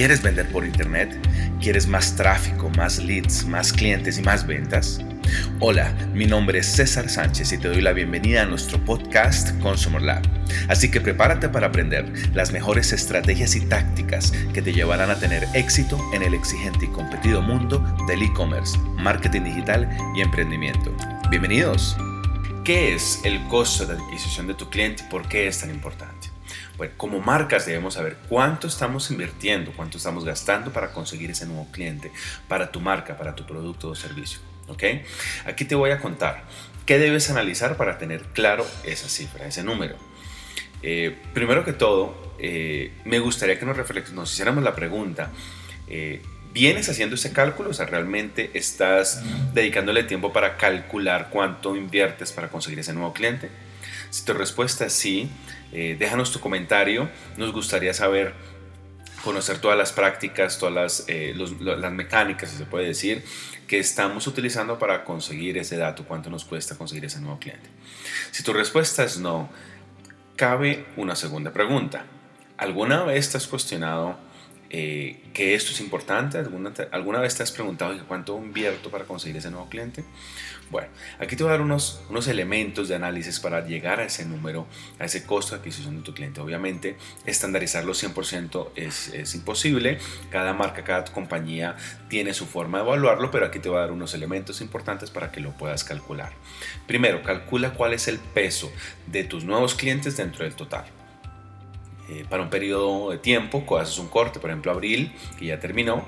¿Quieres vender por internet? ¿Quieres más tráfico, más leads, más clientes y más ventas? Hola, mi nombre es César Sánchez y te doy la bienvenida a nuestro podcast Consumer Lab. Así que prepárate para aprender las mejores estrategias y tácticas que te llevarán a tener éxito en el exigente y competido mundo del e-commerce, marketing digital y emprendimiento. Bienvenidos. ¿Qué es el costo de adquisición de tu cliente y por qué es tan importante? Como marcas debemos saber cuánto estamos invirtiendo, cuánto estamos gastando para conseguir ese nuevo cliente, para tu marca, para tu producto o servicio. ¿ok? Aquí te voy a contar qué debes analizar para tener claro esa cifra, ese número. Eh, primero que todo, eh, me gustaría que nos, nos hiciéramos la pregunta, eh, ¿vienes haciendo ese cálculo? O sea, ¿realmente estás dedicándole tiempo para calcular cuánto inviertes para conseguir ese nuevo cliente? Si tu respuesta es sí, eh, déjanos tu comentario. Nos gustaría saber, conocer todas las prácticas, todas las, eh, las mecánicas, si se puede decir, que estamos utilizando para conseguir ese dato, cuánto nos cuesta conseguir ese nuevo cliente. Si tu respuesta es no, cabe una segunda pregunta. ¿Alguna vez te has cuestionado eh, que esto es importante? ¿Alguna, ¿Alguna vez te has preguntado cuánto invierto para conseguir ese nuevo cliente? Bueno, aquí te voy a dar unos, unos elementos de análisis para llegar a ese número, a ese costo de adquisición de tu cliente. Obviamente, estandarizarlo 100% es, es imposible. Cada marca, cada compañía tiene su forma de evaluarlo, pero aquí te voy a dar unos elementos importantes para que lo puedas calcular. Primero, calcula cuál es el peso de tus nuevos clientes dentro del total. Eh, para un periodo de tiempo, haces un corte, por ejemplo abril, que ya terminó,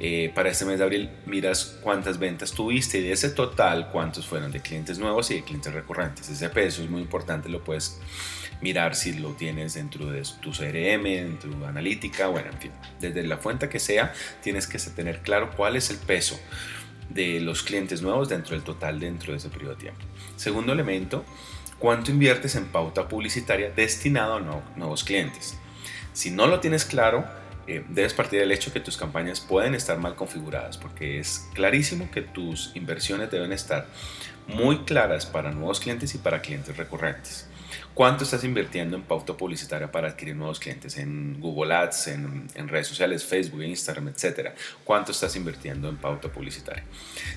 eh, para este mes de abril miras cuántas ventas tuviste y de ese total cuántos fueron de clientes nuevos y de clientes recurrentes. Ese peso es muy importante, lo puedes mirar si lo tienes dentro de tu CRM, en tu analítica, bueno, en fin, desde la fuente que sea, tienes que tener claro cuál es el peso de los clientes nuevos dentro del total dentro de ese periodo de tiempo. Segundo elemento, cuánto inviertes en pauta publicitaria destinado a nuevos clientes. Si no lo tienes claro, eh, debes partir del hecho que tus campañas pueden estar mal configuradas, porque es clarísimo que tus inversiones deben estar muy claras para nuevos clientes y para clientes recurrentes. ¿Cuánto estás invirtiendo en pauta publicitaria para adquirir nuevos clientes en Google Ads, en, en, redes sociales, Facebook, Instagram, etcétera? ¿Cuánto estás invirtiendo en pauta publicitaria?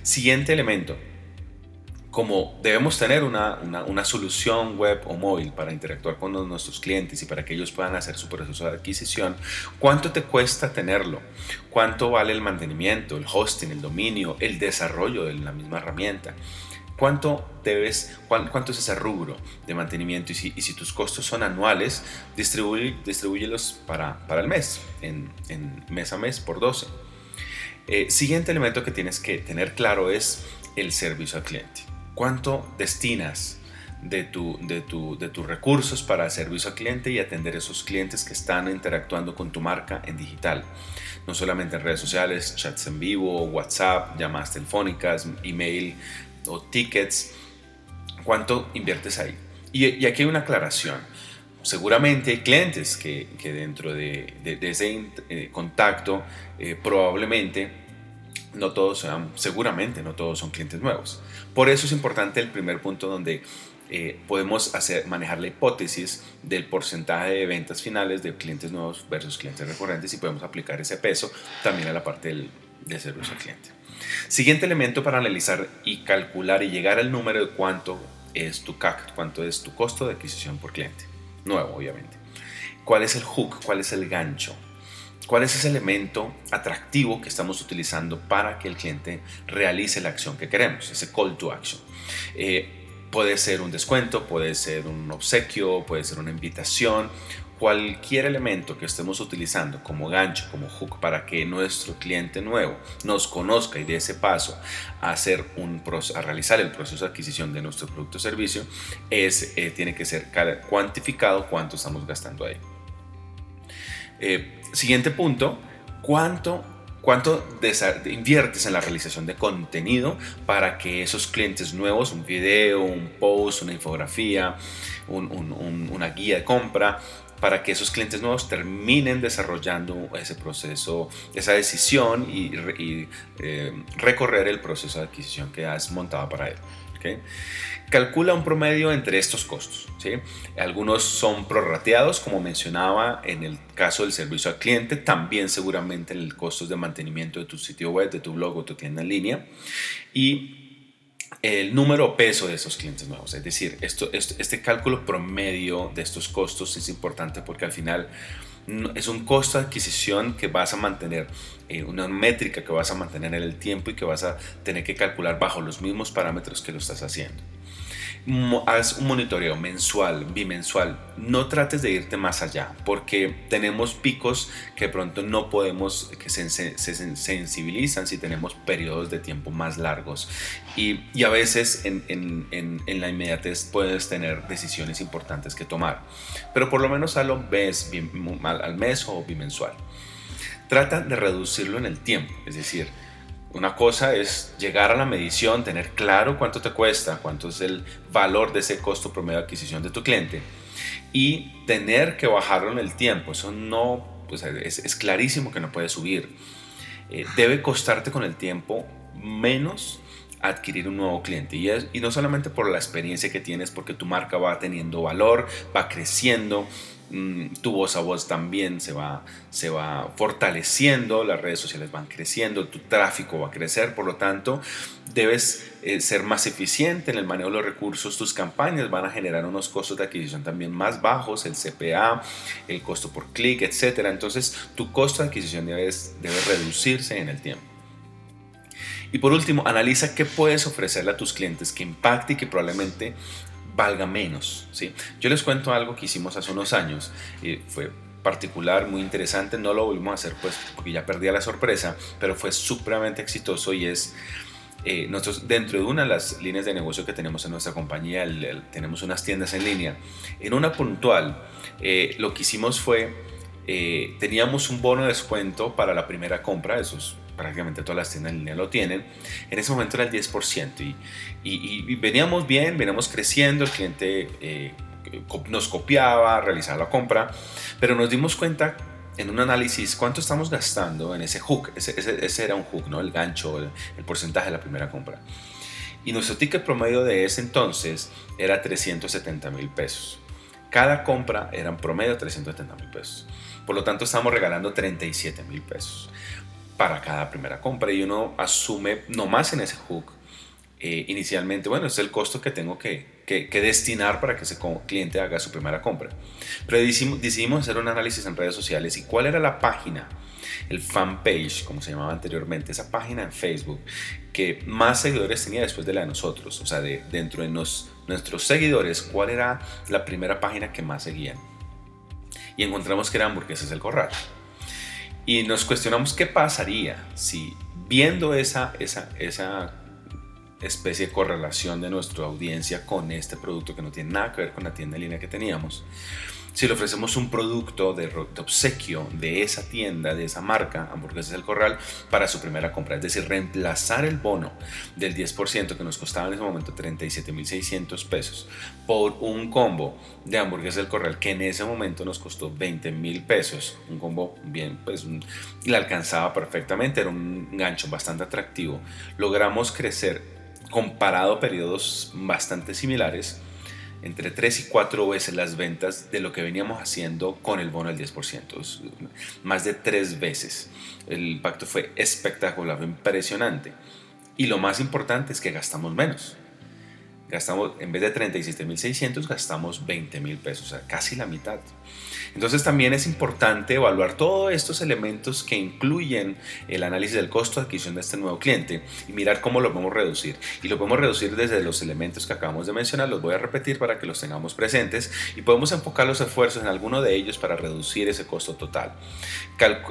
Siguiente elemento, como debemos tener una, solución web o móvil para interactuar con nuestros clientes y para que ellos puedan hacer su proceso de adquisición, ¿cuánto te cuesta tenerlo? ¿Cuánto vale el mantenimiento, el hosting, el dominio, el desarrollo de la misma herramienta? ¿Cuánto debes, cuánto es ese rubro de mantenimiento? Y si, tus costos son anuales, distribúyelos para, para el mes, en, mes a mes por 12. Eh, siguiente elemento que tienes que tener claro es el servicio al cliente cuánto destinas de, tu, de, de tus recursos para servicio al cliente y atender esos clientes que están interactuando con tu marca en digital. No solamente en redes sociales, chats en vivo, WhatsApp, llamadas telefónicas, email o tickets. ¿Cuánto inviertes ahí? Y, aquí hay una aclaración. Seguramente hay clientes que, dentro de, ese eh, contacto eh, probablemente no todos sean, seguramente no todos son clientes nuevos. Por eso es importante el primer punto donde eh, podemos hacer, manejar la hipótesis del porcentaje de ventas finales de clientes nuevos versus clientes recurrentes y podemos aplicar ese peso también a la parte del, de servicio al cliente. Siguiente elemento para analizar y calcular y llegar al número de cuánto es tu CAC, cuánto es tu costo de adquisición por cliente. Nuevo, obviamente. ¿Cuál es el hook? ¿Cuál es el gancho? ¿Cuál es ese elemento atractivo que estamos utilizando para que el cliente realice la acción que queremos? Ese call to action. Eh, puede ser un descuento, puede ser un obsequio, puede ser una invitación, cualquier elemento que estemos utilizando como gancho, como hook, para que nuestro cliente nuevo nos conozca y dé ese paso a, hacer un, a realizar el proceso de adquisición de nuestro producto o servicio, es, eh, tiene que ser cuantificado cuánto estamos gastando ahí. Eh, siguiente punto, ¿cuánto, cuánto inviertes en la realización de contenido para que esos clientes nuevos, un video, un post, una infografía, una guía de compra, para que esos clientes nuevos terminen desarrollando ese proceso, esa decisión y, eh, recorrer el proceso de adquisición que has montado para él. Calcula un promedio entre estos costos. ¿sí? Algunos son prorrateados, como mencionaba en el caso del servicio al cliente, también seguramente en el costo de mantenimiento de tu sitio web, de tu blog o tu tienda en línea. Y el número o peso de esos clientes nuevos. Es decir, este cálculo promedio de estos costos es importante porque al final es un costo de adquisición que vas a mantener, eh, una métrica que vas a mantener en el tiempo y que vas a tener que calcular bajo los mismos parámetros que lo estás haciendo haz un monitoreo mensual, bimensual. No trates de irte más allá porque tenemos picos que pronto no podemos, que se, sensibilizan si tenemos periodos de tiempo más largos. Y, y a veces en, en, en, la inmediatez puedes tener decisiones importantes que tomar. Pero por lo menos a lo ves al mes o bimensual. Trata de reducirlo en el tiempo, es decir, una cosa es llegar a la medición, tener claro cuánto te cuesta, cuánto es el valor de ese costo promedio de adquisición de tu cliente y tener que bajarlo en el tiempo. Eso no, pues es, clarísimo que no puede subir. Eh, debe costarte con el tiempo menos adquirir un nuevo cliente. Y, y no solamente por la experiencia que tienes, porque tu marca va teniendo valor, va creciendo, Mm, tu voz a voz también se va, se va fortaleciendo, las redes sociales van creciendo, tu tráfico va a crecer, por lo tanto, debes eh, ser más eficiente en el manejo de los recursos, tus campañas van a generar unos costos de adquisición también más bajos, el CPA, el costo por clic, etc. Entonces, tu costo de adquisición debe, debe reducirse en el tiempo. Y por último, analiza qué puedes ofrecerle a tus clientes que impacte y que probablemente valga menos. ¿sí? Yo les cuento algo que hicimos hace unos años, y fue particular, muy interesante, no lo volvimos a hacer pues porque ya perdía la sorpresa, pero fue supremamente exitoso y es... Eh, nosotros dentro de una de las líneas de negocio que tenemos en nuestra compañía, tenemos unas tiendas en línea. En una puntual, eh, lo que hicimos fue, eh, teníamos un bono de descuento para la primera compra, esos prácticamente todas las tiendas en línea lo tienen, en ese momento era el 10% y, veníamos bien, veníamos creciendo, el cliente eh, nos copiaba, realizaba la compra, pero nos dimos cuenta en un análisis cuánto estamos gastando en ese hook, ese, era un hook, ¿no? el gancho, el, el porcentaje de la primera compra. Y nuestro ticket promedio de ese entonces era 370 mil pesos. Cada compra era en promedio 370 mil pesos. Por lo tanto, estamos regalando 37 mil pesos para cada primera compra y uno asume nomás en ese hook eh, inicialmente, bueno, es el costo que tengo que, que, destinar para que ese cliente haga su primera compra. Pero decidimos, decidimos, hacer un análisis en redes sociales y cuál era la página, el fanpage, como se llamaba anteriormente, esa página en Facebook que más seguidores tenía después de la de nosotros, o sea, de, dentro de nuestros seguidores, cuál era la primera página que más seguían. Y encontramos que era Hamburguesas del Corral. Y nos cuestionamos qué pasaría si viendo esa, esa, esa especie de correlación de nuestra audiencia con este producto que no tiene nada que ver con la tienda en línea que teníamos, si le ofrecemos un producto de, obsequio de esa tienda, de esa marca, Hamburguesas del Corral, para su primera compra. Es decir, reemplazar el bono del 10% que nos costaba en ese momento 37.600 pesos por un combo de Hamburguesas del Corral que en ese momento nos costó 20.000 pesos. Un combo bien, pues le alcanzaba perfectamente, era un gancho bastante atractivo. Logramos crecer comparado periodos bastante similares entre 3 y 4 veces las ventas de lo que veníamos haciendo con el bono del 10%, más de 3 veces. El impacto fue espectacular, impresionante. Y lo más importante es que gastamos menos. Gastamos, en vez de 37.600, gastamos 20.000 pesos, o sea, casi la mitad. Entonces también es importante evaluar todos estos elementos que incluyen el análisis del costo de adquisición de este nuevo cliente y mirar cómo lo podemos reducir. Y lo podemos reducir desde los elementos que acabamos de mencionar, los voy a repetir para que los tengamos presentes y podemos enfocar los esfuerzos en alguno de ellos para reducir ese costo total.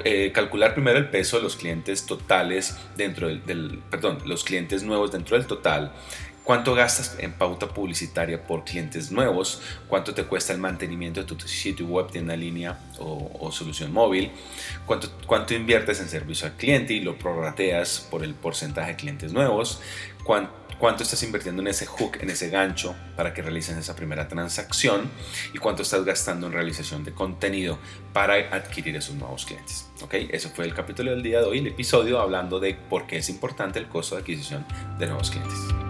Eh, calcular primero el peso de los clientes totales dentro del, perdón, los clientes nuevos dentro del total cuánto gastas en pauta publicitaria por clientes nuevos, cuánto te cuesta el mantenimiento de tu sitio web, tienda en línea o, solución móvil, cuánto, cuánto inviertes en servicio al cliente y lo prorrateas por el porcentaje de clientes nuevos, cuánto, cuánto estás invirtiendo en ese hook, en ese gancho para que realicen esa primera transacción y cuánto estás gastando en realización de contenido para adquirir esos nuevos clientes. ¿ok? Eso fue el capítulo del día de hoy, el episodio hablando de por qué es importante el costo de adquisición de nuevos clientes.